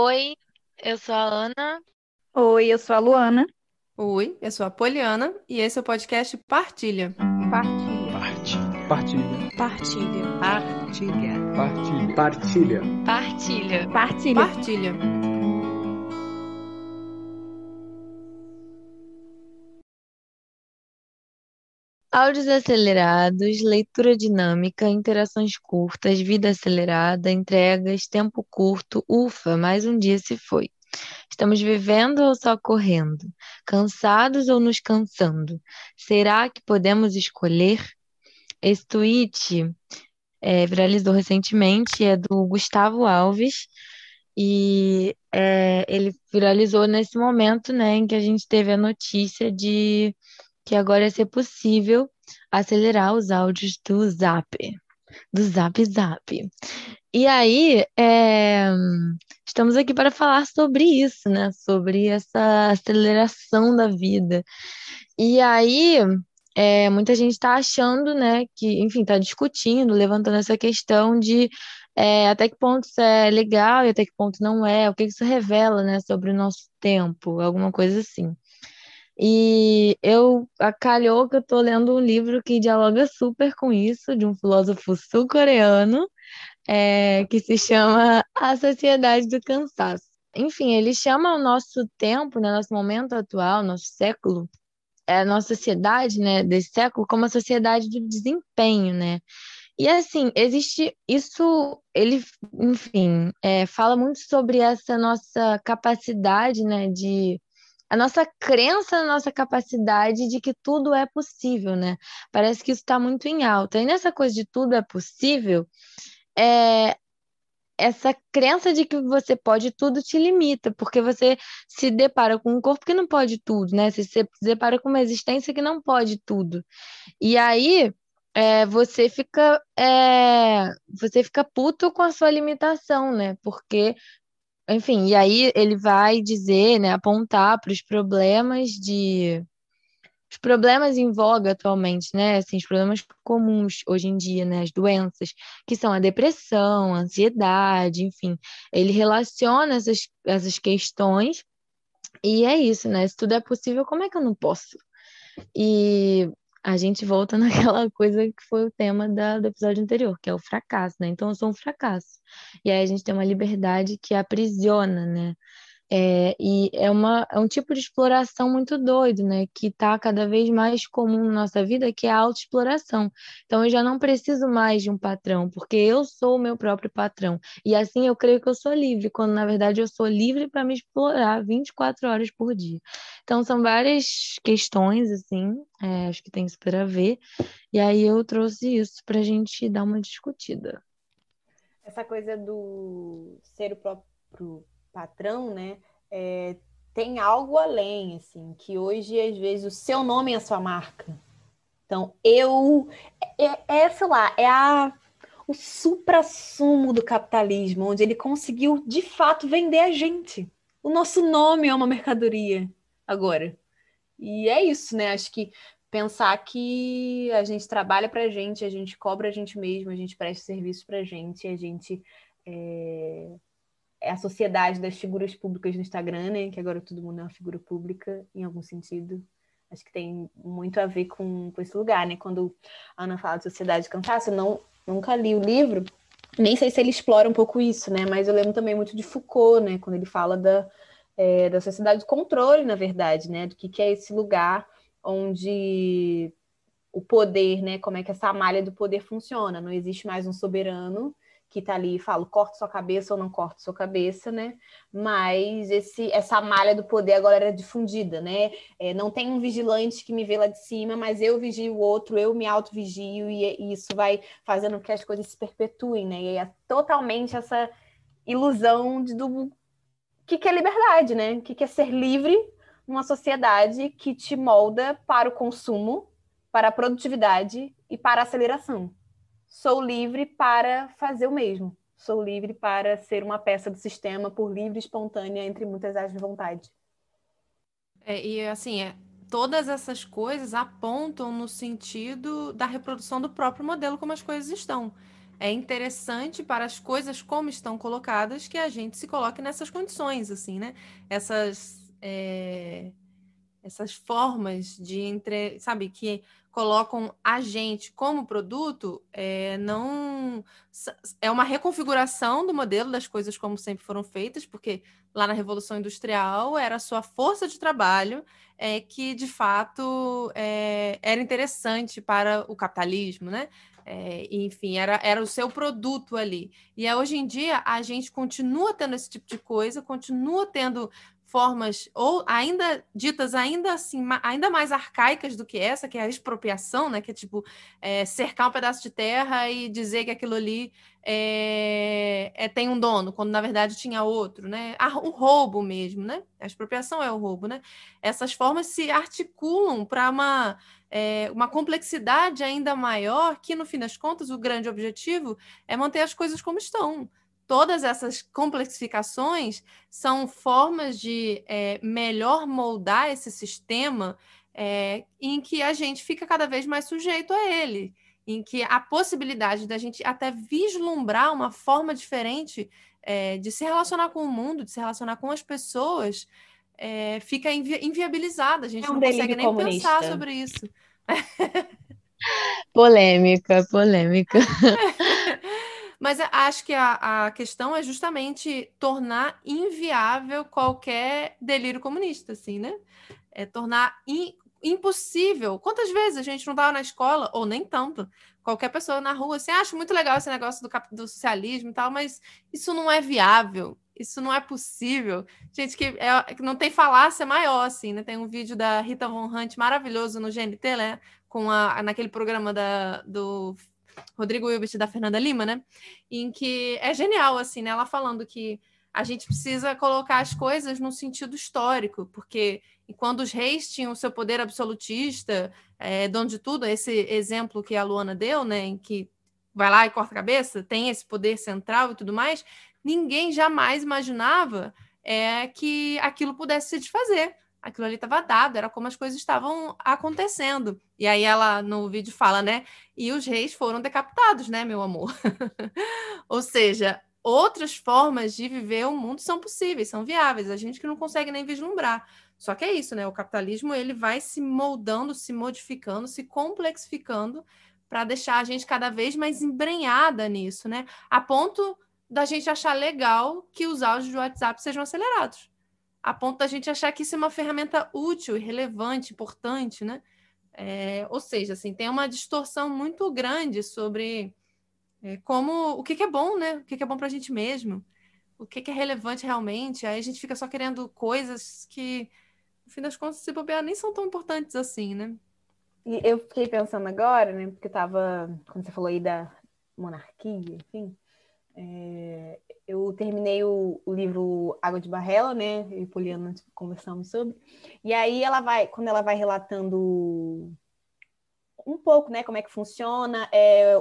Oi, eu sou a Ana. Oi, eu sou a Luana. Oi, eu sou a Poliana e esse é o podcast Partilha. Partilha. Partilha. Partilha. Partilha. Partilha. Partilha. Partilha. Partilha. Partilha. Áudios acelerados, leitura dinâmica, interações curtas, vida acelerada, entregas, tempo curto. Ufa, mais um dia se foi. Estamos vivendo ou só correndo? Cansados ou nos cansando? Será que podemos escolher? Esse tweet é, viralizou recentemente, é do Gustavo Alves, e é, ele viralizou nesse momento, né, em que a gente teve a notícia de que agora ia ser possível acelerar os áudios do Zap, do Zap Zap. E aí, é, estamos aqui para falar sobre isso, né? Sobre essa aceleração da vida. E aí, é, muita gente está achando, né, que, enfim, está discutindo, levantando essa questão de é, até que ponto isso é legal e até que ponto não é, o que isso revela, né, sobre o nosso tempo, alguma coisa assim. E eu acalhou que eu estou lendo um livro que dialoga super com isso, de um filósofo sul-coreano, é, que se chama A Sociedade do Cansaço. Enfim, ele chama o nosso tempo, né, nosso momento atual, nosso século, é, a nossa sociedade, né, desse século, como a sociedade do desempenho, né? E assim, existe isso, ele, enfim, é, fala muito sobre essa nossa capacidade, né, de a nossa crença na nossa capacidade de que tudo é possível, né? Parece que isso está muito em alta. E nessa coisa de tudo é possível, é, essa crença de que você pode tudo te limita, porque você se depara com um corpo que não pode tudo, né? Você se depara com uma existência que não pode tudo. E aí é, você fica é, você fica puto com a sua limitação, né? Porque enfim, e aí ele vai dizer, né, apontar para os problemas de os problemas em voga atualmente, né? Assim, os problemas comuns hoje em dia, né? As doenças, que são a depressão, a ansiedade, enfim. Ele relaciona essas, essas questões e é isso, né? Se tudo é possível, como é que eu não posso? E a gente volta naquela coisa que foi o tema da, do episódio anterior, que é o fracasso, né? Então eu sou um fracasso. E aí a gente tem uma liberdade que aprisiona, né? É, e é, uma, é um tipo de exploração muito doido, né? Que está cada vez mais comum na nossa vida, que é a autoexploração. Então, eu já não preciso mais de um patrão, porque eu sou o meu próprio patrão. E assim eu creio que eu sou livre, quando na verdade eu sou livre para me explorar 24 horas por dia. Então, são várias questões, assim, é, acho que tem super a ver. E aí eu trouxe isso para a gente dar uma discutida. Essa coisa do ser o próprio patrão, né? É, tem algo além, assim, que hoje, às vezes, o seu nome é a sua marca. Então, eu. É, é sei lá, é a, o supra-sumo do capitalismo, onde ele conseguiu, de fato, vender a gente. O nosso nome é uma mercadoria agora. E é isso, né? Acho que pensar que a gente trabalha para a gente, a gente cobra a gente mesmo, a gente presta serviço para a gente, a gente é, é a sociedade das figuras públicas no Instagram, né? Que agora todo mundo é uma figura pública, em algum sentido. Acho que tem muito a ver com, com esse lugar, né? Quando a Ana fala de sociedade de cansaço, eu não, nunca li o livro, nem sei se ele explora um pouco isso, né? Mas eu lembro também muito de Foucault, né? Quando ele fala da, é, da sociedade do controle, na verdade, né? Do que, que é esse lugar onde o poder, né? Como é que essa malha do poder funciona? Não existe mais um soberano que tá ali e fala, corta sua cabeça ou não corta sua cabeça, né? Mas esse, essa malha do poder agora era difundida, né? É, não tem um vigilante que me vê lá de cima, mas eu vigio o outro, eu me auto-vigio, e, e, isso vai fazendo com que as coisas se perpetuem, né? E é totalmente essa ilusão de, do que, que é liberdade, né? O que, que é ser livre numa sociedade que te molda para o consumo, para a produtividade e para a aceleração sou livre para fazer o mesmo. Sou livre para ser uma peça do sistema por livre e espontânea, entre muitas as de vontade. É, e assim, é, todas essas coisas apontam no sentido da reprodução do próprio modelo como as coisas estão. é interessante para as coisas como estão colocadas que a gente se coloque nessas condições, assim, né? Essas, é, essas formas de entre, sabe, que colocam a gente como produto, é, não é uma reconfiguração do modelo das coisas como sempre foram feitas, porque lá na Revolução Industrial era a sua força de trabalho é, que de fato é, era interessante para o capitalismo, né? É, enfim, era, era o seu produto ali. E hoje em dia a gente continua tendo esse tipo de coisa, continua tendo formas ou ainda ditas ainda assim ainda mais arcaicas do que essa que é a expropriação né que é tipo é, cercar um pedaço de terra e dizer que aquilo ali é, é, tem um dono quando na verdade tinha outro né? O roubo mesmo né? A expropriação é o roubo né? Essas formas se articulam para uma é, uma complexidade ainda maior que no fim das contas o grande objetivo é manter as coisas como estão todas essas complexificações são formas de é, melhor moldar esse sistema é, em que a gente fica cada vez mais sujeito a ele, em que a possibilidade da gente até vislumbrar uma forma diferente é, de se relacionar com o mundo, de se relacionar com as pessoas, é, fica invi inviabilizada. A gente é um não consegue nem comunista. pensar sobre isso. Polêmica, polêmica. Mas acho que a, a questão é justamente tornar inviável qualquer delírio comunista, assim, né? É tornar in, impossível. Quantas vezes a gente não estava na escola, ou nem tanto, qualquer pessoa na rua, assim, acha muito legal esse negócio do, do socialismo e tal, mas isso não é viável, isso não é possível. Gente, que, é, não tem falácia maior, assim, né? Tem um vídeo da Rita Von Hunt maravilhoso no GNT, né? Com a, naquele programa da, do Rodrigo Hilbert da Fernanda Lima, né? Em que é genial, assim, né? Ela falando que a gente precisa colocar as coisas no sentido histórico, porque quando os reis tinham o seu poder absolutista, é, dono de tudo, esse exemplo que a Luana deu, né, em que vai lá e corta a cabeça, tem esse poder central e tudo mais, ninguém jamais imaginava é, que aquilo pudesse se desfazer aquilo ali estava dado, era como as coisas estavam acontecendo. E aí ela no vídeo fala, né? E os reis foram decapitados, né, meu amor? Ou seja, outras formas de viver o mundo são possíveis, são viáveis, a gente que não consegue nem vislumbrar. Só que é isso, né? O capitalismo ele vai se moldando, se modificando, se complexificando para deixar a gente cada vez mais embrenhada nisso, né? A ponto da gente achar legal que os áudios do WhatsApp sejam acelerados a ponto da gente achar que isso é uma ferramenta útil, relevante, importante, né? É, ou seja, assim, tem uma distorção muito grande sobre é, como o que, que, é bom, né? O que, que é bom para a gente mesmo, o que, que, é relevante realmente. Aí a gente fica só querendo coisas que, no fim das contas, se bobear, nem são tão importantes assim, né? E eu fiquei pensando agora, né? Porque eu tava, quando você falou aí da monarquia, enfim, é, eu terminei o, o, livro Água de Barrela, né? Eu e Poliana conversamos sobre. E aí ela vai, quando ela vai relatando um pouco, né, como é que funciona, é,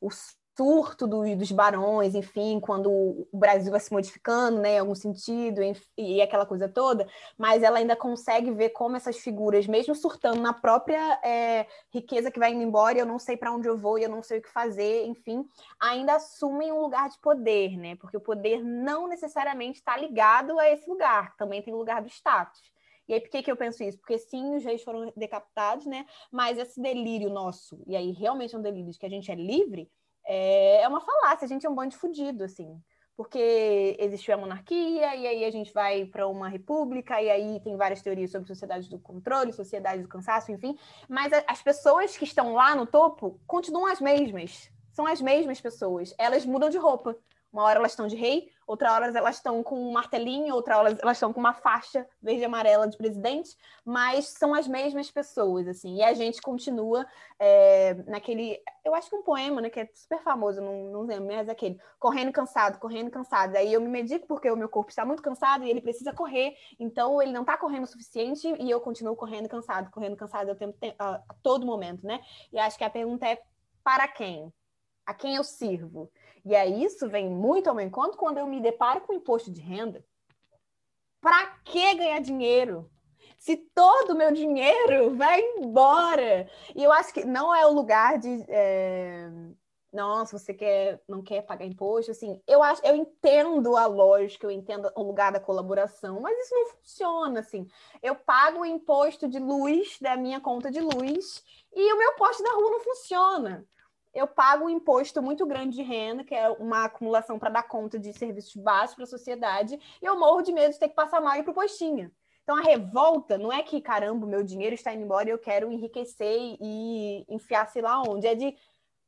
os surto do, dos barões, enfim, quando o Brasil vai se modificando, né, em algum sentido, enfim, e aquela coisa toda, mas ela ainda consegue ver como essas figuras, mesmo surtando na própria é, riqueza que vai indo embora, eu não sei para onde eu vou e eu não sei o que fazer, enfim, ainda assumem um lugar de poder, né, porque o poder não necessariamente está ligado a esse lugar, também tem o lugar do status. E aí, por que, que eu penso isso? Porque sim, os reis foram decapitados, né? Mas esse delírio nosso, e aí realmente é um delírio de que a gente é livre, é, é uma falácia, a gente é um bando de fudido, assim. Porque existiu a monarquia, e aí a gente vai para uma república, e aí tem várias teorias sobre sociedade do controle, sociedade do cansaço, enfim. Mas as pessoas que estão lá no topo continuam as mesmas. São as mesmas pessoas. Elas mudam de roupa. Uma hora elas estão de rei, outra hora elas estão com um martelinho, outra hora elas estão com uma faixa verde e amarela de presidente, mas são as mesmas pessoas, assim, e a gente continua é, naquele, eu acho que um poema, né, que é super famoso, não, não lembro, mas é aquele, correndo cansado, correndo cansado, aí eu me medico porque o meu corpo está muito cansado e ele precisa correr, então ele não está correndo o suficiente e eu continuo correndo cansado, correndo cansado a, tempo, a, a todo momento, né, e acho que a pergunta é, para quem? A quem eu sirvo? E aí isso vem muito ao meu encontro quando eu me deparo com imposto de renda. Para que ganhar dinheiro? Se todo o meu dinheiro vai embora. E eu acho que não é o lugar de. É... nossa, você quer, não quer pagar imposto, assim, eu acho, eu entendo a lógica, eu entendo o lugar da colaboração, mas isso não funciona, assim. Eu pago o imposto de luz da minha conta de luz e o meu poste da rua não funciona. Eu pago um imposto muito grande de renda, que é uma acumulação para dar conta de serviços básicos para a sociedade, e eu morro de medo de ter que passar mal e ir para o postinho. Então a revolta não é que, caramba, meu dinheiro está indo embora e eu quero enriquecer e enfiar sei lá onde. É de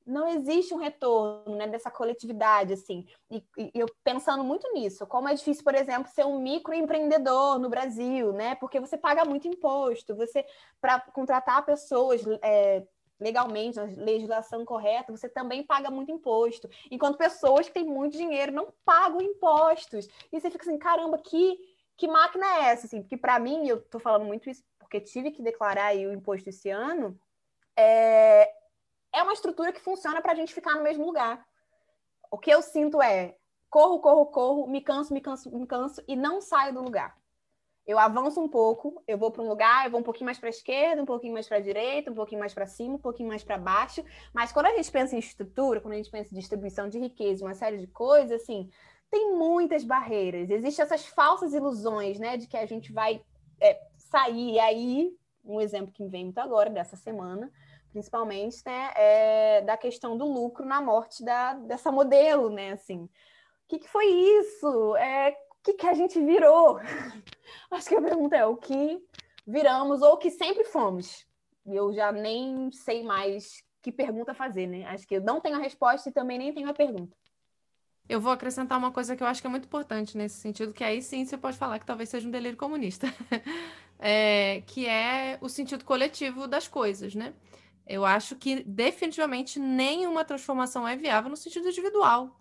não existe um retorno né, dessa coletividade, assim. E, e, eu pensando muito nisso, como é difícil, por exemplo, ser um microempreendedor no Brasil, né? Porque você paga muito imposto, você, para contratar pessoas é, legalmente, na legislação correta, você também paga muito imposto. Enquanto pessoas que têm muito dinheiro não pagam impostos. E você fica assim, caramba, que, que máquina é essa? Assim, porque para mim, eu estou falando muito isso porque tive que declarar o imposto esse ano, é, é uma estrutura que funciona para a gente ficar no mesmo lugar. O que eu sinto é corro, corro, corro, me canso, me canso, me canso e não saio do lugar. Eu avanço um pouco, eu vou para um lugar, eu vou um pouquinho mais para a esquerda, um pouquinho mais para a direita, um pouquinho mais para cima, um pouquinho mais para baixo. Mas quando a gente pensa em estrutura, quando a gente pensa em distribuição de riqueza, uma série de coisas, assim, tem muitas barreiras. Existem essas falsas ilusões, né, de que a gente vai é, sair. E aí, um exemplo que me vem muito agora, dessa semana, principalmente, né, é da questão do lucro na morte da, dessa modelo, né, assim. O que, que foi isso? É, que, que a gente virou? Acho que a pergunta é o que viramos ou o que sempre fomos. Eu já nem sei mais que pergunta fazer, né? Acho que eu não tenho a resposta e também nem tenho a pergunta. Eu vou acrescentar uma coisa que eu acho que é muito importante nesse sentido, que aí sim você pode falar que talvez seja um delírio comunista, é, que é o sentido coletivo das coisas, né? Eu acho que definitivamente nenhuma transformação é viável no sentido individual.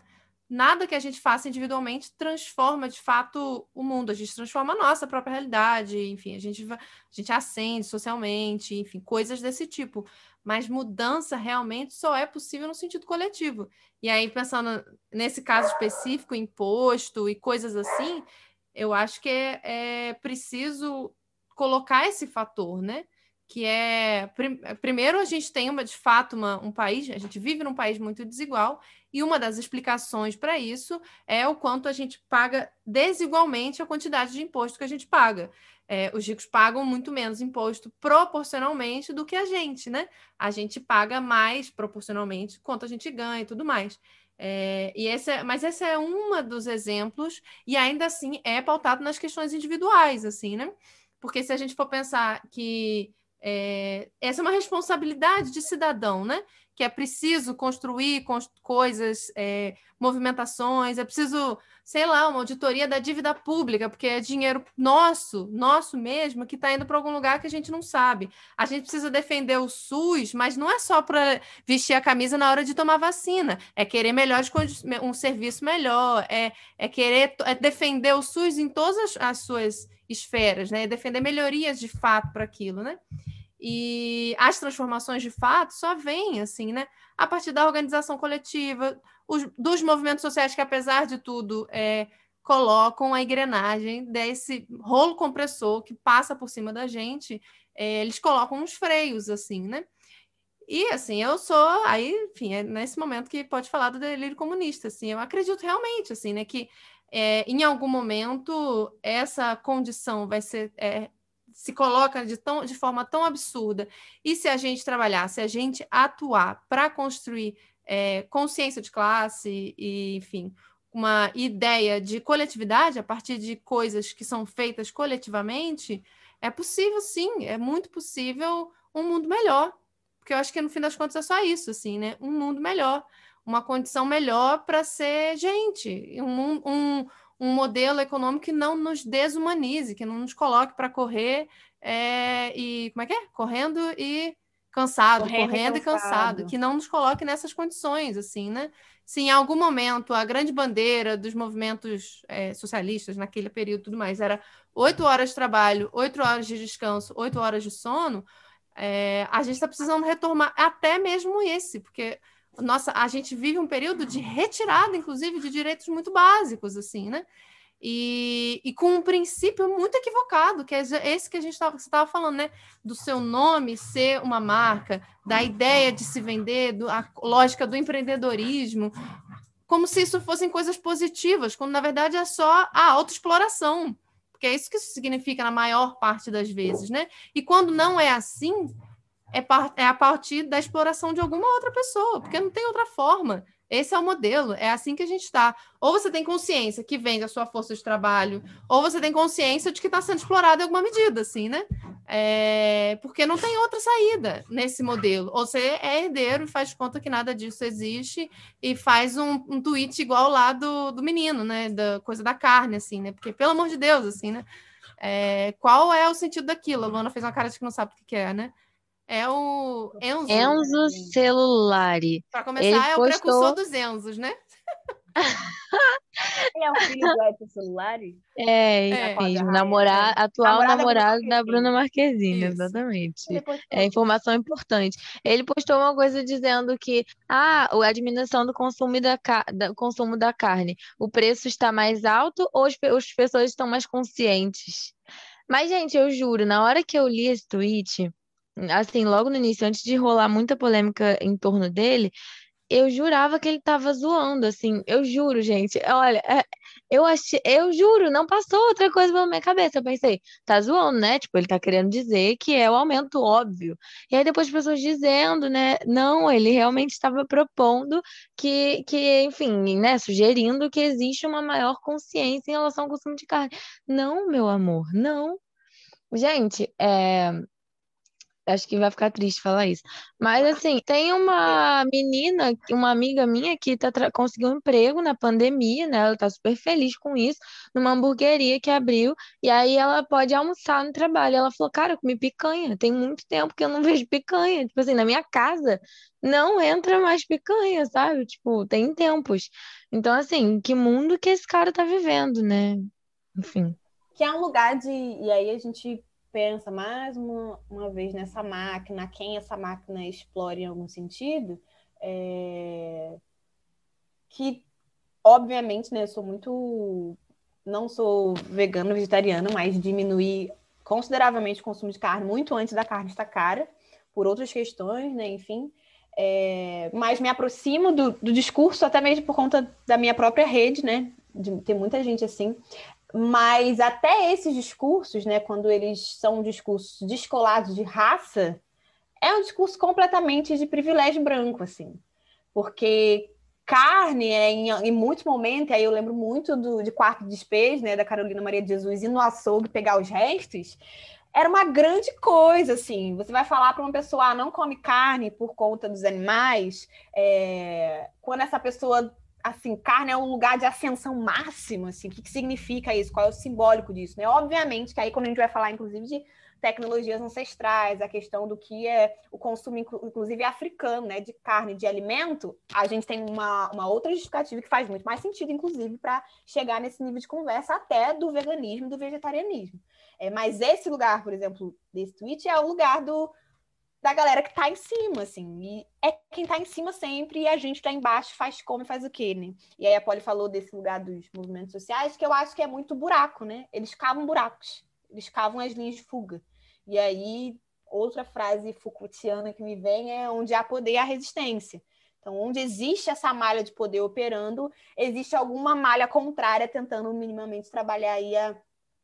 Nada que a gente faça individualmente transforma de fato o mundo. A gente transforma a nossa própria realidade, enfim, a gente, a gente ascende socialmente, enfim, coisas desse tipo. Mas mudança realmente só é possível no sentido coletivo. E aí, pensando nesse caso específico, imposto e coisas assim, eu acho que é, é preciso colocar esse fator, né? que é prim, primeiro a gente tem uma de fato uma, um país, a gente vive num país muito desigual e uma das explicações para isso é o quanto a gente paga desigualmente a quantidade de imposto que a gente paga. É, os ricos pagam muito menos imposto proporcionalmente do que a gente, né? A gente paga mais proporcionalmente quanto a gente ganha e tudo mais. É, e esse é, mas esse é um dos exemplos, e ainda assim é pautado nas questões individuais, assim, né? Porque se a gente for pensar que é, essa é uma responsabilidade de cidadão, né? Que é preciso construir coisas, é, movimentações, é preciso, sei lá, uma auditoria da dívida pública, porque é dinheiro nosso, nosso mesmo, que está indo para algum lugar que a gente não sabe. A gente precisa defender o SUS, mas não é só para vestir a camisa na hora de tomar vacina, é querer melhor um serviço melhor, é, é querer é defender o SUS em todas as, as suas esferas, né? É defender melhorias de fato para aquilo, né? E as transformações de fato só vêm assim, né? A partir da organização coletiva, os, dos movimentos sociais que, apesar de tudo, é, colocam a engrenagem desse rolo compressor que passa por cima da gente, é, eles colocam uns freios, assim, né? E assim, eu sou aí, enfim, é nesse momento que pode falar do delírio comunista, assim, eu acredito realmente, assim, né, que é, em algum momento essa condição vai ser é, se coloca de, tão, de forma tão absurda. E se a gente trabalhar, se a gente atuar para construir é, consciência de classe e, enfim, uma ideia de coletividade a partir de coisas que são feitas coletivamente, é possível sim, é muito possível um mundo melhor. Porque eu acho que no fim das contas é só isso, assim, né? Um mundo melhor, uma condição melhor para ser gente, um, um, um modelo econômico que não nos desumanize, que não nos coloque para correr é, e como é que é? Correndo e cansado, correndo, correndo e, cansado. cansado. que não nos coloque nessas condições, assim, né? Se em algum momento a grande bandeira dos movimentos é, socialistas naquele período tudo mais era oito horas de trabalho, oito horas de descanso, oito horas de sono, é, a gente está precisando retomar até mesmo esse, porque nossa, a gente vive um período de retirada, inclusive, de direitos muito básicos, assim, né? e, e, com um princípio muito equivocado, que é esse que a gente estava falando, né? Do seu nome ser uma marca, da ideia de se vender, do, a lógica do empreendedorismo, como se isso fossem coisas positivas, quando na verdade é só a autoexploração, porque é isso que isso significa na maior parte das vezes, né? E quando não é assim, é, é a partir da exploração de alguma outra pessoa, porque não tem outra forma. Esse é o modelo, é assim que a gente está. Ou você tem consciência que vem da sua força de trabalho, ou você tem consciência de que está sendo explorado em alguma medida, assim, né? É... Porque não tem outra saída nesse modelo. Ou você é herdeiro e faz conta que nada disso existe e faz um, um tweet igual lá do, do menino, né? Da coisa da carne, assim, né? Porque, pelo amor de Deus, assim, né? É... Qual é o sentido daquilo? A Luana fez uma cara de que não sabe o que é, né? É o Enzo. Enzo Celulari. Para começar, Ele é postou... o precursor dos Enzos, né? Ele é o filho do Edson Celulari? É, é. mesmo. Namorar, atual namorado, namorado da Bruna Marquezine, exatamente. É informação importante. Ele postou uma coisa dizendo que ah, a diminuição do consumo da, do consumo da carne, o preço está mais alto ou as, as pessoas estão mais conscientes? Mas, gente, eu juro, na hora que eu li esse tweet, assim, logo no início, antes de rolar muita polêmica em torno dele, eu jurava que ele tava zoando, assim, eu juro, gente. Olha, é, eu achei, eu juro, não passou outra coisa pela minha cabeça. Eu pensei, tá zoando, né? Tipo, ele tá querendo dizer que é o aumento óbvio. E aí depois as pessoas dizendo, né? Não, ele realmente estava propondo que, que, enfim, né? Sugerindo que existe uma maior consciência em relação ao consumo de carne. Não, meu amor, não. Gente, é, Acho que vai ficar triste falar isso. Mas, assim, tem uma menina, uma amiga minha que tá conseguiu um emprego na pandemia, né? Ela tá super feliz com isso, numa hamburgueria que abriu. E aí ela pode almoçar no trabalho. Ela falou, cara, eu comi picanha. Tem muito tempo que eu não vejo picanha. Tipo assim, na minha casa não entra mais picanha, sabe? Tipo, tem tempos. Então, assim, que mundo que esse cara tá vivendo, né? Enfim. Que é um lugar de. E aí a gente pensa mais uma, uma vez nessa máquina, quem essa máquina explora em algum sentido, é... que obviamente, né, eu sou muito não sou vegano, vegetariano, mas diminuí consideravelmente o consumo de carne muito antes da carne estar cara, por outras questões, né, enfim. É... mas me aproximo do, do discurso até mesmo por conta da minha própria rede, né, de ter muita gente assim, mas até esses discursos, né, quando eles são discursos descolados de raça, é um discurso completamente de privilégio branco, assim. Porque carne, é, em, em muitos momentos, aí eu lembro muito do, de Quarto Despejo, né, da Carolina Maria de Jesus, ir no açougue pegar os restos, era uma grande coisa, assim. Você vai falar para uma pessoa, ah, não come carne por conta dos animais, é... quando essa pessoa assim, carne é um lugar de ascensão máxima, assim, o que, que significa isso? Qual é o simbólico disso, né? Obviamente que aí quando a gente vai falar, inclusive, de tecnologias ancestrais, a questão do que é o consumo, inclusive africano, né, de carne, de alimento, a gente tem uma, uma outra justificativa que faz muito mais sentido, inclusive, para chegar nesse nível de conversa até do veganismo, do vegetarianismo. É, mas esse lugar, por exemplo, desse tweet é o lugar do, da galera que tá em cima, assim. E é quem tá em cima sempre e a gente tá embaixo faz como e faz o quê, né? E aí a Polly falou desse lugar dos movimentos sociais, que eu acho que é muito buraco, né? Eles cavam buracos, eles cavam as linhas de fuga. E aí, outra frase Foucaultiana que me vem é onde há poder há resistência. Então, onde existe essa malha de poder operando, existe alguma malha contrária tentando minimamente trabalhar aí a,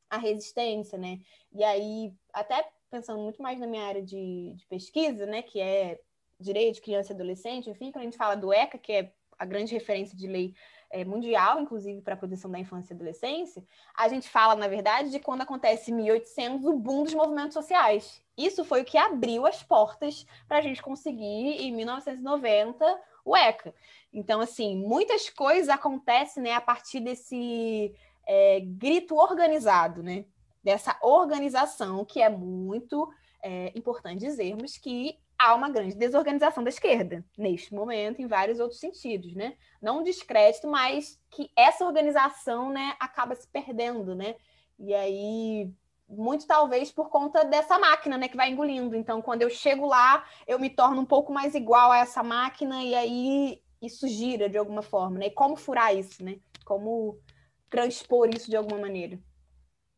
a resistência, né? E aí, até pensando muito mais na minha área de, de pesquisa, né, que é direito de criança e adolescente, enfim, quando a gente fala do ECA, que é a grande referência de lei é, mundial, inclusive para a proteção da infância e adolescência, a gente fala, na verdade, de quando acontece em 1800 o boom dos movimentos sociais. Isso foi o que abriu as portas para a gente conseguir, em 1990, o ECA. Então, assim, muitas coisas acontecem né, a partir desse é, grito organizado, né? Dessa organização, que é muito é, importante dizermos que há uma grande desorganização da esquerda, neste momento, em vários outros sentidos, né? Não um descrédito, mas que essa organização né, acaba se perdendo, né? E aí, muito talvez por conta dessa máquina, né, que vai engolindo. Então, quando eu chego lá, eu me torno um pouco mais igual a essa máquina, e aí isso gira de alguma forma, né? E como furar isso, né? Como transpor isso de alguma maneira?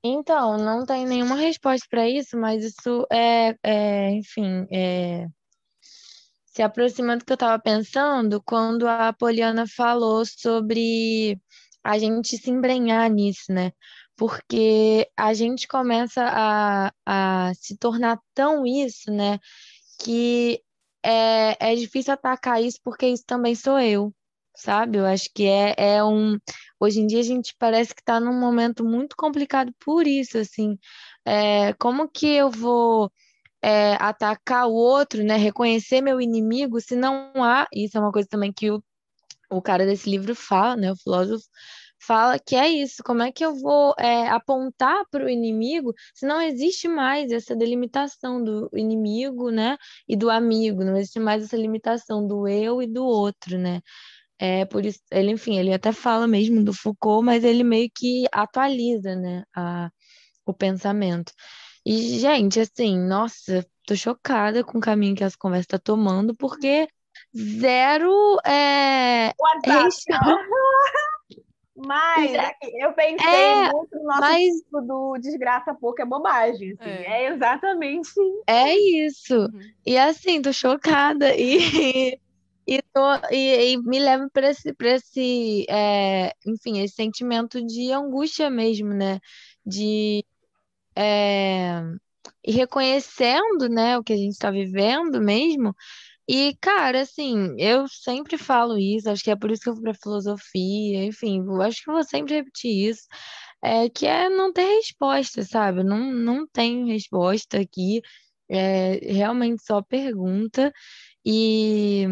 Então, não tem nenhuma resposta para isso, mas isso é, é enfim, é, se aproxima do que eu estava pensando quando a Poliana falou sobre a gente se embrenhar nisso, né? Porque a gente começa a, a se tornar tão isso, né? Que é, é difícil atacar isso porque isso também sou eu, sabe? Eu acho que é, é um. Hoje em dia a gente parece que está num momento muito complicado por isso, assim. É, como que eu vou é, atacar o outro, né? Reconhecer meu inimigo, se não há. Isso é uma coisa também que o, o cara desse livro fala, né? O filósofo fala que é isso. Como é que eu vou é, apontar para o inimigo se não existe mais essa delimitação do inimigo, né? E do amigo, não existe mais essa limitação do eu e do outro, né? É por isso, ele, enfim, ele até fala mesmo do Foucault, mas ele meio que atualiza, né, a, o pensamento. E, gente, assim, nossa, tô chocada com o caminho que as conversas estão tá tomando, porque zero é, Mas é, eu pensei é, muito no nosso mas... tipo do desgraça pouco é bobagem. Assim. É. é. exatamente. É isso. Uhum. E assim, tô chocada. E, e, tô, e, e me leva para esse, pra esse é, enfim, esse sentimento de angústia mesmo, né? De é, e reconhecendo, né, o que a gente está vivendo mesmo. E, cara, assim, eu sempre falo isso, acho que é por isso que eu fui pra filosofia, enfim, acho que eu vou sempre repetir isso, é, que é não ter resposta, sabe? Não, não tem resposta aqui, é realmente só pergunta, e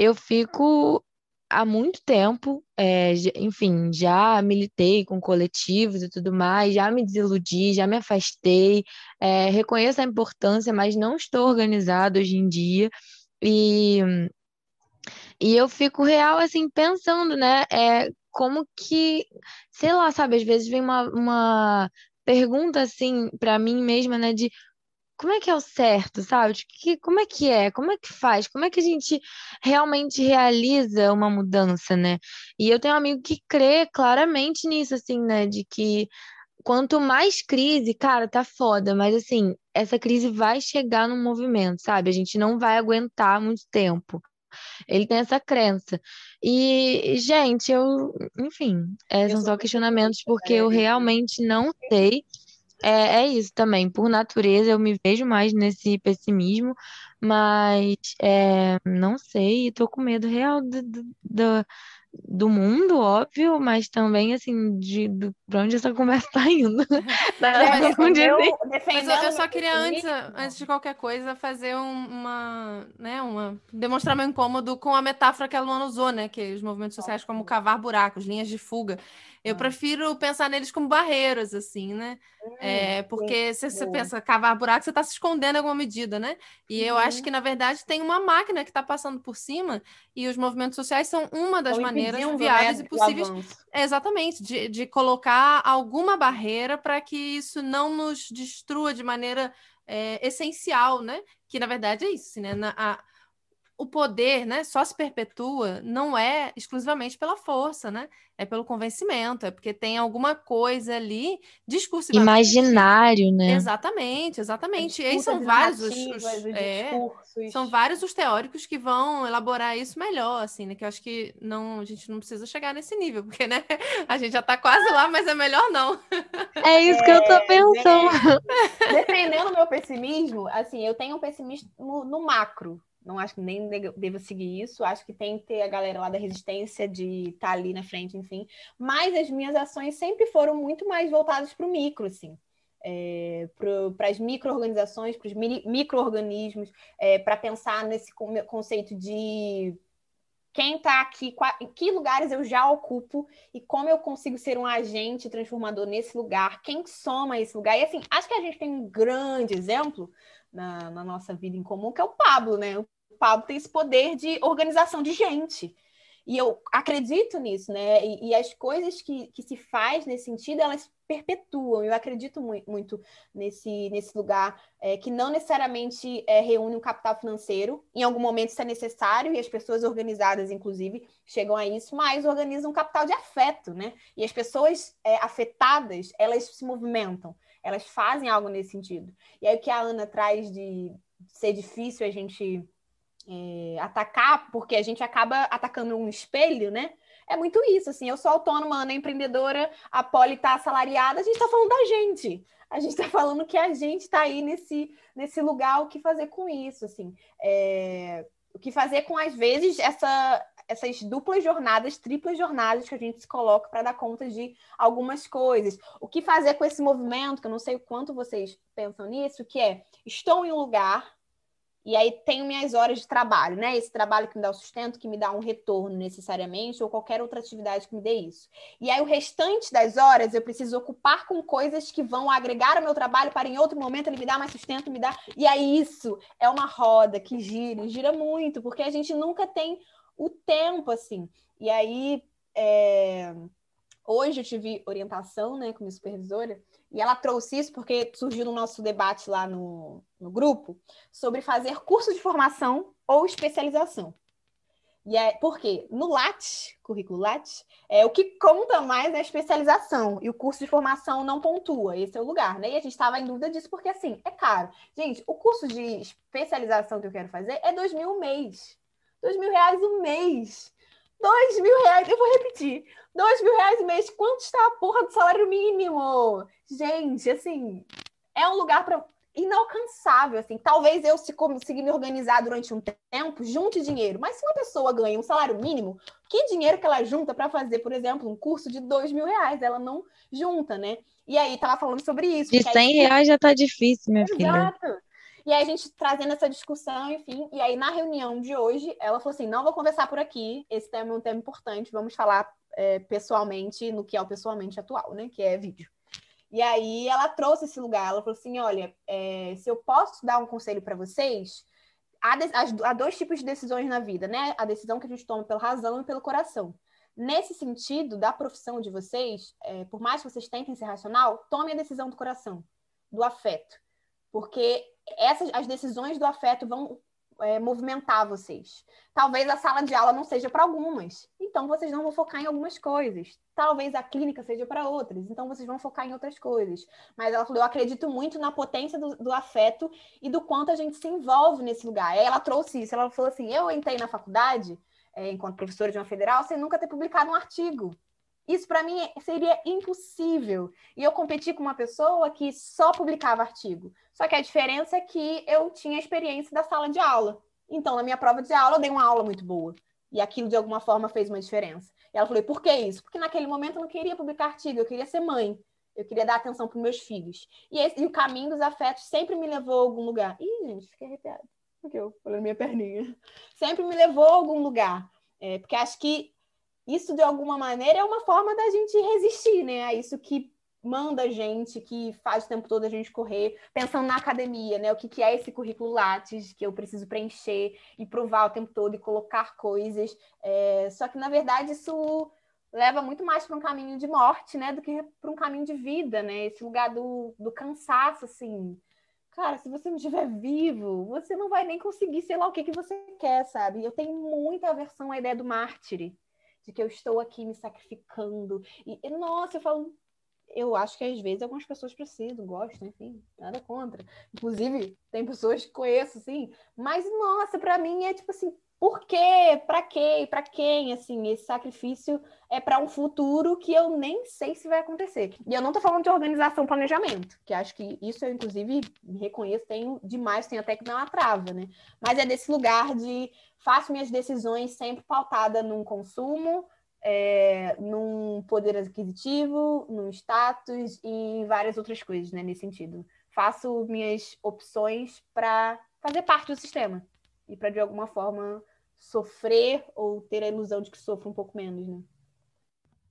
eu fico há muito tempo, é, enfim, já militei com coletivos e tudo mais, já me desiludi, já me afastei, é, reconheço a importância, mas não estou organizado hoje em dia. E, e eu fico real, assim, pensando, né, é, como que, sei lá, sabe, às vezes vem uma, uma pergunta, assim, para mim mesma, né, de como é que é o certo, sabe? De que, como é que é? Como é que faz? Como é que a gente realmente realiza uma mudança, né? E eu tenho um amigo que crê claramente nisso, assim, né? De que quanto mais crise, cara, tá foda, mas assim, essa crise vai chegar no movimento, sabe? A gente não vai aguentar muito tempo. Ele tem essa crença. E, gente, eu, enfim, é, são só questionamentos porque eu realmente não sei é, é isso também. Por natureza, eu me vejo mais nesse pessimismo, mas é, não sei, tô com medo real do, do, do mundo, óbvio, mas também, assim, de, de pra onde essa conversa tá indo. mas, eu, mas eu, eu só queria, antes, antes de qualquer coisa, fazer um, uma, né, uma... demonstrar meu incômodo com a metáfora que a Luana usou, né, que os movimentos sociais como cavar buracos, linhas de fuga. Eu prefiro pensar neles como barreiras, assim, né? Hum, é, porque se você pensa cavar buraco, você está se escondendo em alguma medida, né? E eu acho uhum. que, na verdade, tem uma máquina que está passando por cima e os movimentos sociais são uma das maneiras viáveis né, e possíveis. Exatamente, de, de colocar alguma barreira para que isso não nos destrua de maneira é, essencial, né? Que, na verdade, é isso, assim, né? Na, a, o poder, né, só se perpetua não é exclusivamente pela força, né? É pelo convencimento, é porque tem alguma coisa ali discursivamente. Imaginário, né? Exatamente, exatamente. E aí são vários os, os é, são vários os teóricos que vão elaborar isso melhor, assim, né? Que eu acho que não, a gente não precisa chegar nesse nível, porque, né, a gente já está quase lá, mas é melhor não. É isso que eu tô é, pensando. Defendendo o meu pessimismo, assim, eu tenho um pessimismo no macro, não acho que nem deva seguir isso. Acho que tem que ter a galera lá da resistência de estar tá ali na frente, enfim. Mas as minhas ações sempre foram muito mais voltadas para o micro, assim. É, para as micro-organizações, para os micro-organismos, é, para pensar nesse conceito de quem está aqui, que lugares eu já ocupo e como eu consigo ser um agente transformador nesse lugar, quem soma esse lugar. E assim, acho que a gente tem um grande exemplo na, na nossa vida em comum, que é o Pablo, né? O Pablo tem esse poder de organização de gente. E eu acredito nisso, né? E, e, as coisas que, que se faz nesse sentido, elas perpetuam. Eu acredito muito, muito nesse, nesse lugar é, que não necessariamente é, reúne um capital financeiro. Em algum momento isso é necessário, e as pessoas organizadas, inclusive, chegam a isso, mas organizam um capital de afeto, né? E as pessoas é, afetadas, elas se movimentam, elas fazem algo nesse sentido. E aí o que a Ana traz de ser difícil a gente é, atacar, porque a gente acaba atacando um espelho, né? É muito isso, assim, eu sou autônoma, Ana é empreendedora, a Poli está assalariada, a gente está falando da gente. A gente está falando que a gente está aí nesse, nesse lugar, o que fazer com isso, assim. É, o que fazer com, às vezes, essa, essas duplas jornadas, triplas jornadas que a gente se coloca para dar conta de algumas coisas. O que fazer com esse movimento, que eu não sei o quanto vocês pensam nisso, que é, estou em um lugar e aí tenho minhas horas de trabalho, né? Esse trabalho que me dá o sustento, que me dá um retorno necessariamente, ou qualquer outra atividade que me dê isso. E aí o restante das horas eu preciso ocupar com coisas que vão agregar ao meu trabalho para em outro momento ele me dar mais sustento, me dar. E aí isso é uma roda que gira, gira muito, porque a gente nunca tem o tempo assim. E aí é... hoje eu tive orientação, né, com minha supervisora e ela trouxe isso porque surgiu no nosso debate lá no, no grupo sobre fazer curso de formação ou especialização. E é porque no LAT, currículo LAT, é o que conta mais é a especialização e o curso de formação não pontua. Esse é o lugar, né? E a gente estava em dúvida disso porque assim é caro. Gente, o curso de especialização que eu quero fazer é dois mil um mês, dois mil reais um mês. Dois mil reais, eu vou repetir. Dois mil reais mês, quanto está a porra do salário mínimo? Gente, assim, é um lugar para inalcançável, assim. Talvez eu, se conseguir me organizar durante um tempo, junte dinheiro. Mas se uma pessoa ganha um salário mínimo, que dinheiro que ela junta para fazer, por exemplo, um curso de dois mil reais? Ela não junta, né? E aí, tava falando sobre isso. De cem reais já tá difícil, minha Exato. filha. Exato. E aí a gente trazendo essa discussão, enfim. E aí na reunião de hoje, ela falou assim: não vou conversar por aqui, esse tema é um tema importante, vamos falar é, pessoalmente no que é o pessoalmente atual, né? Que é vídeo. E aí ela trouxe esse lugar, ela falou assim: olha, é, se eu posso dar um conselho para vocês, há, de, há, dois tipos de decisões na vida, né? A decisão que a gente toma pela razão e pelo coração. Nesse sentido, da profissão de vocês, é, por mais que vocês tentem ser racional, tome a decisão do coração, do afeto. Porque essas, as decisões do afeto vão é, movimentar vocês. Talvez a sala de aula não seja para algumas, então vocês não vão focar em algumas coisas. Talvez a clínica seja para outras, então vocês vão focar em outras coisas. Mas ela falou: eu acredito muito na potência do, do afeto e do quanto a gente se envolve nesse lugar. Aí ela trouxe isso, ela falou assim: eu entrei na faculdade, é, enquanto professora de uma federal, sem nunca ter publicado um artigo. Isso para mim seria impossível. E eu competi com uma pessoa que só publicava artigo. Só que a diferença é que eu tinha experiência da sala de aula. Então, na minha prova de aula, eu dei uma aula muito boa. E aquilo, de alguma forma, fez uma diferença. E ela falou: por que isso? Porque naquele momento eu não queria publicar artigo, eu queria ser mãe. Eu queria dar atenção para meus filhos. E, esse, e, o caminho dos afetos sempre me levou a algum lugar. Ih, gente, fiquei arrepiada. Porque eu falei minha perninha. Sempre me levou a algum lugar. É, porque acho que isso de alguma maneira é uma forma da gente resistir, né? A isso que manda a gente, que faz o tempo todo a gente correr, pensando na academia, né? O que, que é esse currículo Lattes que eu preciso preencher e provar o tempo todo e colocar coisas. É... Só que, na verdade, isso leva muito mais para um caminho de morte, né? Do que para um caminho de vida, né? Esse lugar do, do cansaço, assim. Cara, se você não estiver vivo, você não vai nem conseguir, sei lá, o que, que você quer, sabe? Eu tenho muita aversão à ideia do mártire de que eu estou aqui me sacrificando. E, e, nossa, eu falo, eu acho que às vezes algumas pessoas precisam, gostam, enfim, nada contra. Inclusive, tem pessoas que conheço, assim, mas nossa, para mim é tipo assim, por quê? Para quê? Para quem? Assim, esse sacrifício é para um futuro que eu nem sei se vai acontecer. E eu não estou falando de organização, planejamento, que acho que isso eu, inclusive, reconheço, tenho demais, tenho até que dar uma trava, né? Mas é desse lugar de faço minhas decisões sempre pautada num consumo, é, num poder aquisitivo, num status e várias outras coisas, né? Nesse sentido. Faço minhas opções para fazer parte do sistema e para, de alguma forma, sofrer ou ter a ilusão de que sofra um pouco menos, né?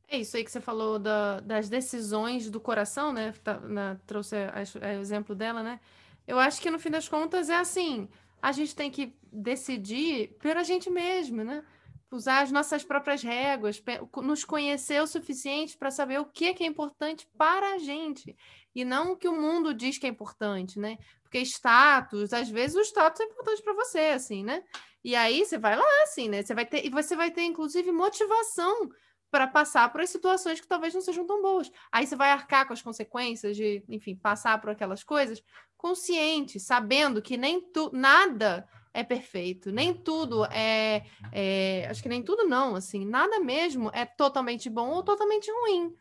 É isso aí que você falou da, das decisões do coração, né? Tá, na, trouxe o exemplo dela, né? Eu acho que no fim das contas é assim: a gente tem que decidir pela gente mesmo, né? usar as nossas próprias réguas, nos conhecer o suficiente para saber o que é, que é importante para a gente e não o que o mundo diz que é importante, né? Porque status, às vezes o status é importante para você, assim, né? E aí você vai lá, assim, né? Você vai ter e você vai ter inclusive motivação para passar por as situações que talvez não sejam tão boas. Aí você vai arcar com as consequências de, enfim, passar por aquelas coisas consciente, sabendo que nem tu, nada é perfeito, nem tudo é, é, acho que nem tudo não, assim, nada mesmo é totalmente bom ou totalmente ruim.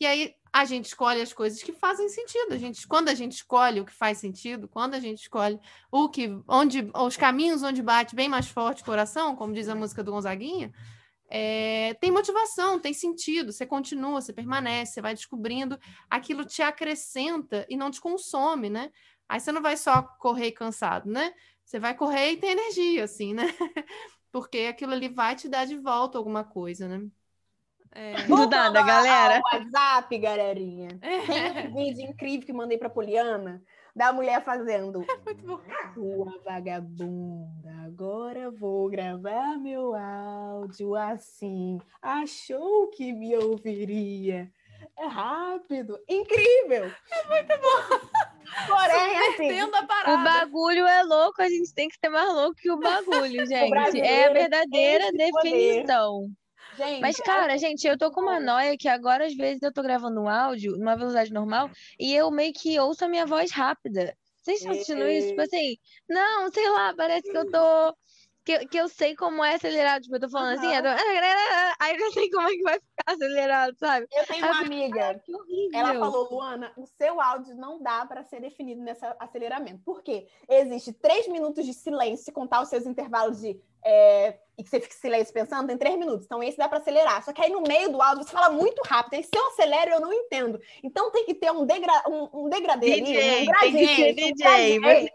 E aí a gente escolhe as coisas que fazem sentido. A gente, quando a gente escolhe o que faz sentido, quando a gente escolhe o que, onde, os caminhos onde bate bem mais forte o coração, como diz a música do Gonzaguinha, é, tem motivação, tem sentido, você continua, você permanece, você vai descobrindo, aquilo te acrescenta e não te consome, né? Aí você não vai só correr cansado, né? Você vai correr e ter energia, assim, né? Porque aquilo ali vai te dar de volta alguma coisa, né? É... Do nada, galera. WhatsApp, galerinha. É. Tem um vídeo incrível que mandei para Poliana da mulher fazendo. É muito bom. Sua vagabunda, agora vou gravar meu áudio assim. Achou que me ouviria? É rápido, incrível. É muito bom. Porém, assim, o bagulho é louco, a gente tem que ser mais louco que o bagulho, gente. O é a verdadeira definição. Gente, Mas, cara, gente, eu tô com uma noia que agora, às vezes, eu tô gravando um áudio numa velocidade normal e eu meio que ouço a minha voz rápida. Vocês estão assistindo isso? Tipo assim, não, sei lá, parece que eu tô que, que eu sei como é acelerado. Tipo, eu tô falando uhum. assim, tô... aí eu não sei como é que vai ficar acelerado, sabe? Eu tenho uma amiga, ela falou, Luana, o seu áudio não dá para ser definido nesse aceleramento. Por quê? Existe três minutos de silêncio, se contar os seus intervalos de. É, e que você fica em silêncio pensando, tem três minutos. Então, esse dá para acelerar. Só que aí no meio do áudio você fala muito rápido. Aí se eu acelero, eu não entendo. Então tem que ter um, degra um, um degradê DJ, ali, um gradiente, tem que ser DJ.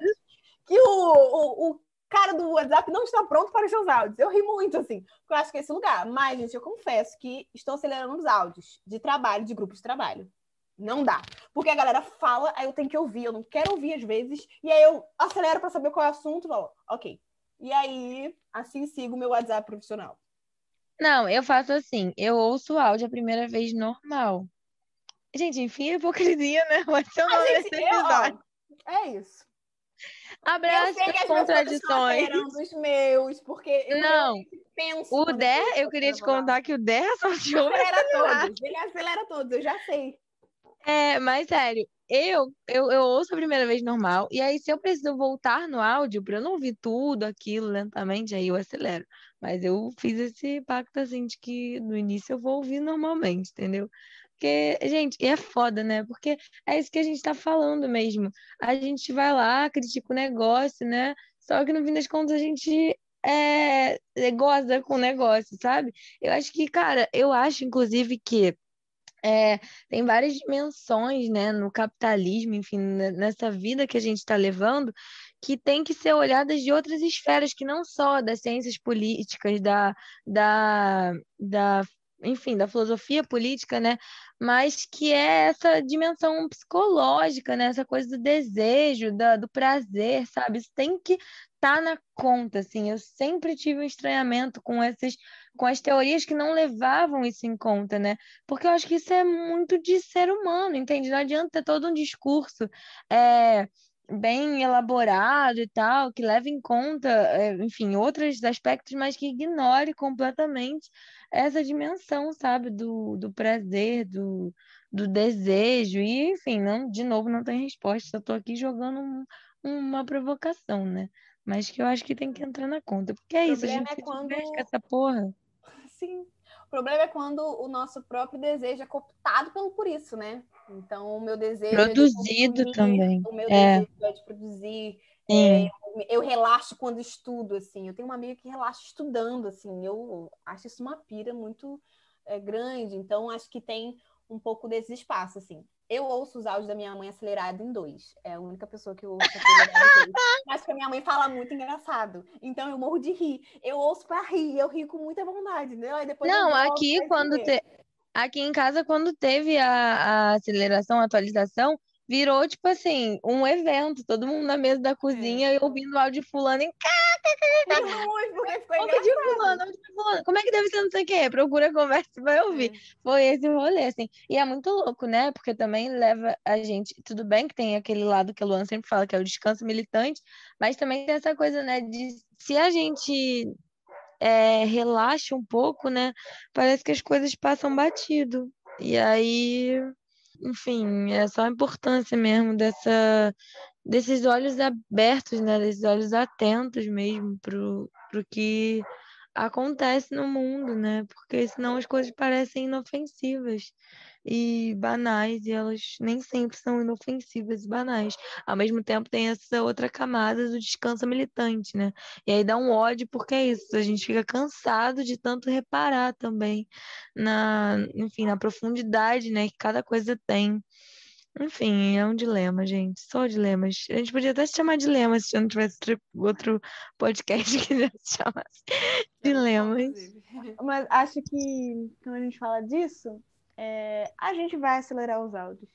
que o, o, o cara do WhatsApp não está pronto para os seus áudios. Eu ri muito, assim, porque eu acho que é esse lugar. Mas, gente, eu confesso que estou acelerando os áudios de trabalho, de grupo de trabalho. Não dá. Porque a galera fala, aí eu tenho que ouvir, eu não quero ouvir às vezes, e aí eu acelero para saber qual é o assunto, falo, ok. E aí, assim sigo o meu WhatsApp profissional. Não, eu faço assim, eu ouço o áudio a primeira vez normal. Gente, enfim, é hipocrisia, né? Vai ser o nome desse episódio. É isso. Abraço as contradições. os meus, porque eu não penso. O Der, eu queria te contar que o Der só te acelera todos. Ele acelera todos, eu já sei. É, mas sério, eu, eu, eu ouço a primeira vez normal, e aí se eu preciso voltar no áudio para eu não ouvir tudo aquilo lentamente, aí eu acelero. Mas eu fiz esse pacto assim de que no início eu vou ouvir normalmente, entendeu? Porque, gente, é foda, né? Porque é isso que a gente tá falando mesmo. A gente vai lá, critica o negócio, né? Só que no fim das contas a gente é, goza com o negócio, sabe? Eu acho que, cara, eu acho, inclusive, que é, tem várias dimensões, né, no capitalismo, enfim, nessa vida que a gente está levando, que tem que ser olhadas de outras esferas, que não só das ciências políticas, da, da, da enfim, da filosofia política, né? Mas que é essa dimensão psicológica, né? Essa coisa do desejo, da, do prazer, sabe? Isso tem que estar tá na conta, assim. Eu sempre tive um estranhamento com esses, com as teorias que não levavam isso em conta, né? Porque eu acho que isso é muito de ser humano, entende? Não adianta ter todo um discurso. É, bem elaborado e tal, que leve em conta, é, enfim, outros aspectos, mas que ignore completamente essa dimensão, sabe, do, do prazer, do, do desejo, e enfim, não, de novo, não tem resposta, eu tô aqui jogando um, uma provocação, né? Mas que eu acho que tem que entrar na conta, porque é isso, a gente é quando... com essa porra. Sim, problema é quando o nosso próprio desejo é cooptado pelo por isso, né? Então, o meu desejo. Produzido é de também. O meu é. desejo é de produzir. É, eu relaxo quando estudo, assim. Eu tenho uma amiga que relaxa estudando, assim. Eu acho isso uma pira muito é, grande. Então, acho que tem um pouco desse espaço, assim. Eu ouço os áudios da minha mãe acelerado em dois. É a única pessoa que eu ouço acelerado em dois. Mas porque a minha mãe fala muito engraçado. Então eu morro de rir. Eu ouço para rir. Eu rio com muita vontade, entendeu? Aí depois Não, aqui quando te... aqui em casa quando teve a, a aceleração, a atualização, virou, tipo assim, um evento, todo mundo na mesa da cozinha é. e ouvindo o áudio fulano em Como é que deve ser não sei o quê? Procura conversa e vai ouvir. É. Foi esse rolê, assim. E é muito louco, né? Porque também leva a gente. Tudo bem que tem aquele lado que a Luana sempre fala, que é o descanso militante, mas também tem essa coisa, né? De se a gente é, relaxa um pouco, né? Parece que as coisas passam batido. E aí enfim, é só a importância mesmo dessa, desses olhos abertos, né? Desses olhos atentos mesmo pro, pro que acontece no mundo, né? Porque senão as coisas parecem inofensivas e banais, e elas nem sempre são inofensivas e banais. Ao mesmo tempo, tem essa outra camada do descanso militante, né? E aí dá um ódio, porque é isso, a gente fica cansado de tanto reparar também na, enfim, na profundidade, né, que cada coisa tem. Enfim, é um dilema, gente. Só dilemas. A gente podia até se chamar de dilemas se não tivesse outro podcast que já se chamasse dilemas. Mas acho que quando a gente fala disso, é, a gente vai acelerar os áudios.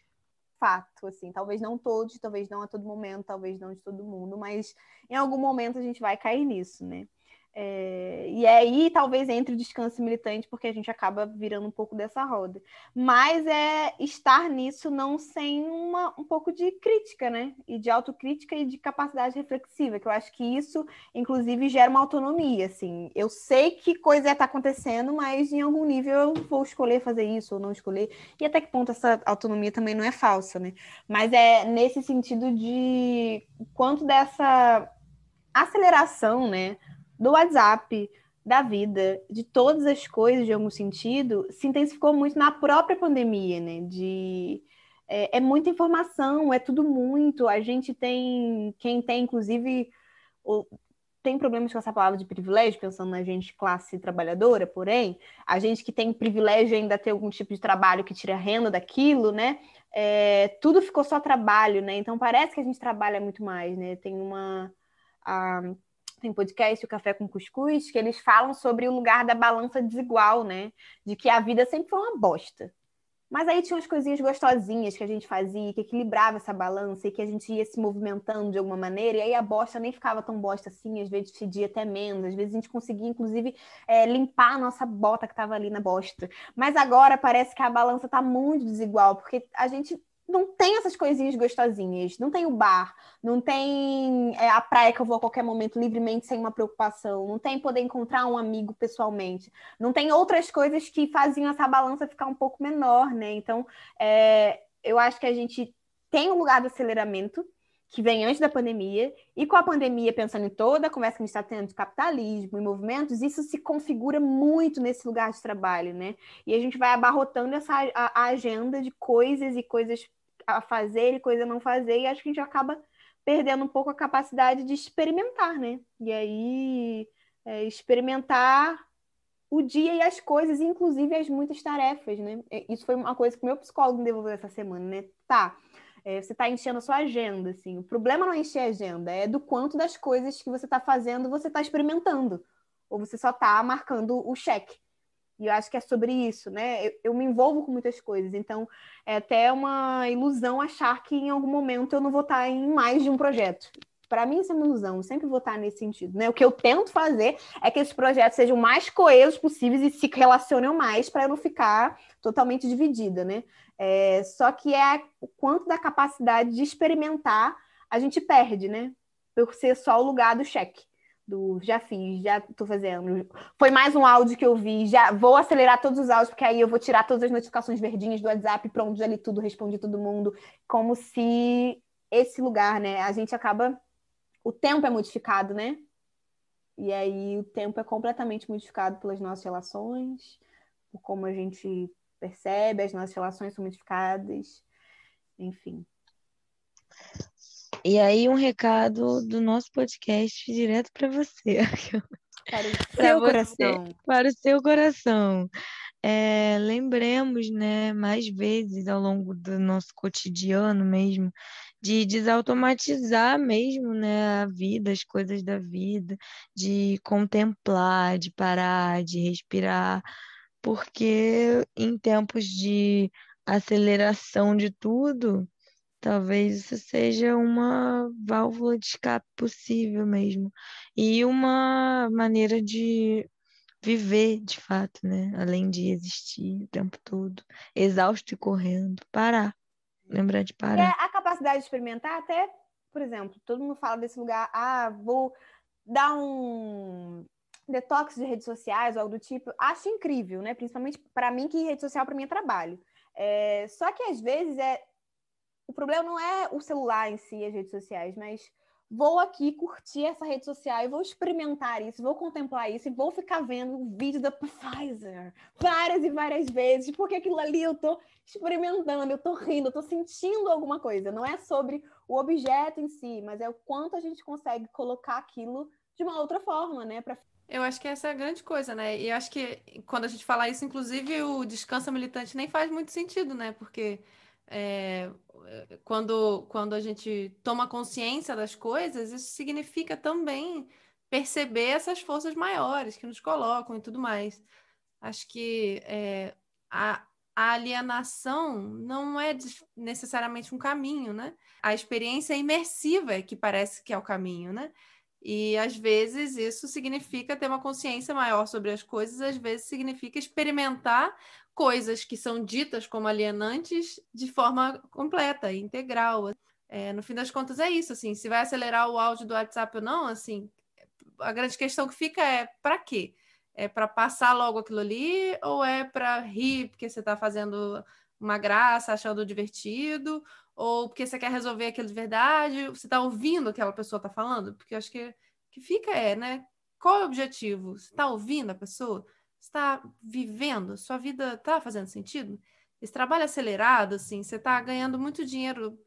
Fato, assim, talvez não todos, talvez não a todo momento, talvez não de todo mundo, mas em algum momento a gente vai cair nisso, né? É, e aí talvez entre o descanso militante, porque a gente acaba virando um pouco dessa roda. Mas é estar nisso não sem uma, um pouco de crítica, né? E de autocrítica e de capacidade reflexiva, que eu acho que isso, inclusive, gera uma autonomia. Assim, eu sei que coisa está acontecendo, mas em algum nível eu vou escolher fazer isso ou não escolher. E até que ponto essa autonomia também não é falsa, né? Mas é nesse sentido de quanto dessa aceleração, né? Do WhatsApp, da vida, de todas as coisas, de algum sentido, se intensificou muito na própria pandemia, né? De é, é muita informação, é tudo muito. A gente tem, quem tem, inclusive, o, tem problemas com essa palavra de privilégio, pensando na gente classe trabalhadora, porém, a gente que tem privilégio ainda ter algum tipo de trabalho que tira renda daquilo, né? É, tudo ficou só trabalho, né? Então parece que a gente trabalha muito mais, né? Tem uma. A, tem podcast, o Café com Cuscuz, que eles falam sobre o lugar da balança desigual, né? De que a vida sempre foi uma bosta. Mas aí tinha umas coisinhas gostosinhas que a gente fazia, que equilibrava essa balança e que a gente ia se movimentando de alguma maneira, e aí a bosta nem ficava tão bosta assim, às vezes fedia até menos, às vezes a gente conseguia, inclusive, é, limpar a nossa bota que estava ali na bosta. Mas agora parece que a balança está muito desigual, porque a gente não tem essas coisinhas gostosinhas, não tem o bar, não tem é, a praia que eu vou a qualquer momento livremente sem uma preocupação, não tem poder encontrar um amigo pessoalmente, não tem outras coisas que faziam essa balança ficar um pouco menor, né? Então, é, eu acho que a gente tem um lugar do aceleramento que vem antes da pandemia, e com a pandemia, pensando em toda a conversa que a gente está tendo de capitalismo e movimentos, isso se configura muito nesse lugar de trabalho, né? E a gente vai abarrotando essa a, a agenda de coisas e coisas a fazer e coisa a não fazer, e acho que a gente acaba perdendo um pouco a capacidade de experimentar, né? E aí, é, experimentar o dia e as coisas, inclusive as muitas tarefas, né? Isso foi uma coisa que o meu psicólogo me devolveu essa semana, né? Tá, é, você está enchendo a sua agenda, assim. O problema não é encher a agenda, é do quanto das coisas que você está fazendo você está experimentando. Ou você só está marcando o cheque. E eu acho que é sobre isso, né? Eu, eu, me envolvo com muitas coisas, então é até uma ilusão achar que em algum momento eu não vou estar em mais de um projeto. Para mim, isso é uma ilusão, eu sempre vou estar nesse sentido, né? O que eu tento fazer é que esses projetos sejam mais coesos possíveis e se relacionem mais para eu não ficar totalmente dividida, né? É, só que é o quanto da capacidade de experimentar a gente perde, né? Por ser só o lugar do cheque do já fiz, já tô fazendo. Foi mais um áudio que eu vi, já vou acelerar todos os áudios, porque aí eu vou tirar todas as notificações verdinhas do WhatsApp, pronto, já li tudo, respondi todo mundo, como se esse lugar, né, a gente acaba o tempo é modificado, né? E aí o tempo é completamente modificado pelas nossas relações, por como a gente percebe, as nossas relações são modificadas, enfim. E aí, um recado do nosso podcast direto para você. Para o seu coração. Para o seu coração. É, lembremos, né, mais vezes ao longo do nosso cotidiano mesmo, de desautomatizar mesmo, né, a vida, as coisas da vida, de contemplar, de parar, de respirar, porque em tempos de aceleração de tudo, Talvez isso seja uma válvula de escape possível mesmo. E uma maneira de viver de fato, né? Além de existir o tempo todo, exausto e correndo, parar. Lembrar de E é parar. a capacidade de experimentar, até, por exemplo, todo mundo fala desse lugar, ah, vou dar um detox de redes sociais ou algo do tipo. Acho incrível, né? Principalmente para mim, que rede social para mim é trabalho. É, só que às vezes é o problema não é o celular em si, as redes sociais, mas vou aqui curtir essa rede social e vou experimentar isso, vou contemplar isso e vou ficar vendo o vídeo da Pfizer várias e várias vezes, porque aquilo ali eu tô experimentando, eu tô rindo, eu tô sentindo alguma coisa. Não é sobre o objeto em si, mas é o quanto a gente consegue colocar aquilo de uma outra forma, né? Pra... Eu acho que essa é a grande coisa, né? E acho que quando a gente fala isso, inclusive, o descanso militante nem faz muito sentido, né? Porque é, quando, quando a gente toma consciência das coisas, isso significa também perceber essas forças maiores que nos colocam e tudo mais. Acho que é, a, a alienação não é necessariamente um caminho, né? A experiência imersiva é que parece que é o caminho, né? E às vezes isso significa ter uma consciência maior sobre as coisas, às vezes significa experimentar coisas que são ditas como alienantes de forma completa, integral. É, no fim das contas é isso, assim, se vai acelerar o áudio do WhatsApp ou não, assim, a grande questão que fica é para quê? É para passar logo aquilo ali ou é para rir porque você está fazendo uma graça, achando divertido, ou porque você quer resolver aquilo de verdade, você está ouvindo aquela pessoa está falando, porque eu acho que que fica é, né? Qual é o objetivo? Você está ouvindo a pessoa? está vivendo? Sua vida está fazendo sentido? Esse trabalho acelerado, assim, você está ganhando muito dinheiro,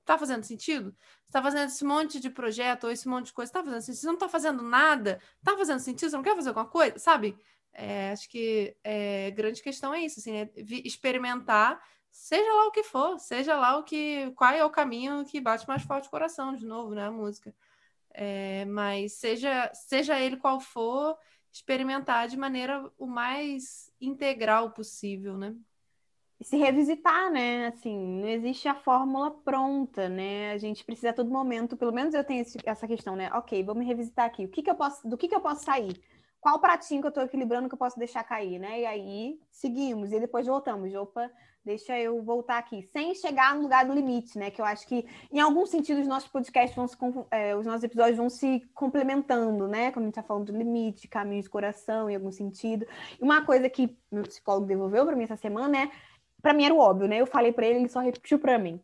está fazendo sentido? Está fazendo esse monte de projeto ou esse monte de coisa, está fazendo sentido? Você não está fazendo nada, está fazendo sentido? Você não quer fazer alguma coisa? Sabe? É, acho que é, grande questão é isso, assim, é experimentar, seja lá o que for, seja lá o que, qual é o caminho que bate mais forte o coração, de novo, né, a música. É, mas seja, seja ele qual for, experimentar de maneira o mais integral possível, né? Se revisitar, né? Assim, não existe a fórmula pronta, né? A gente precisa a todo momento, pelo menos eu tenho esse, essa questão, né? Ok, me revisitar aqui. O que, que eu posso, do que, que eu posso sair? Qual pratinho que eu estou equilibrando que eu posso deixar cair, né? E aí seguimos, e depois voltamos. Opa, deixa eu voltar aqui, sem chegar no lugar do limite, né? Que eu acho que, em algum sentido, os nossos podcasts vão se, é, os nossos episódios vão se complementando, né? Quando a gente tá falando do limite, caminho de coração, em algum sentido. E uma coisa que meu psicólogo devolveu para mim essa semana é, para mim era o óbvio, né? Eu falei para ele, ele só repetiu para mim.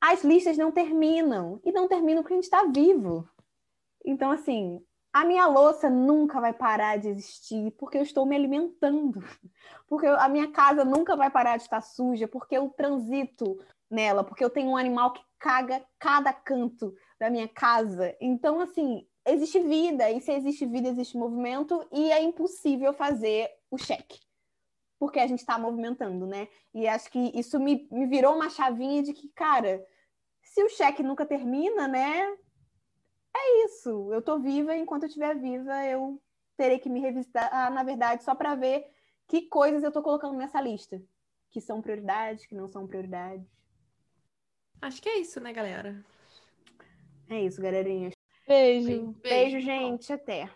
As listas não terminam, e não terminam porque a gente está vivo. Então, assim, a minha louça nunca vai parar de existir porque eu estou me alimentando. Porque a minha casa nunca vai parar de estar suja porque eu transito nela, porque eu tenho um animal que caga cada canto da minha casa. Então, assim, existe vida, e se existe vida, existe movimento, e é impossível fazer o cheque. Porque a gente está movimentando, né? E acho que isso me, me virou uma chavinha de que, cara, se o cheque nunca termina, né? É isso. Eu tô viva e enquanto eu estiver viva, eu terei que me revisitar, ah, na verdade, só para ver que coisas eu tô colocando nessa lista. Que são prioridades, que não são prioridades. Acho que é isso, né, galera? É isso, galerinha. Beijo. Beijo, Beijo gente. Até.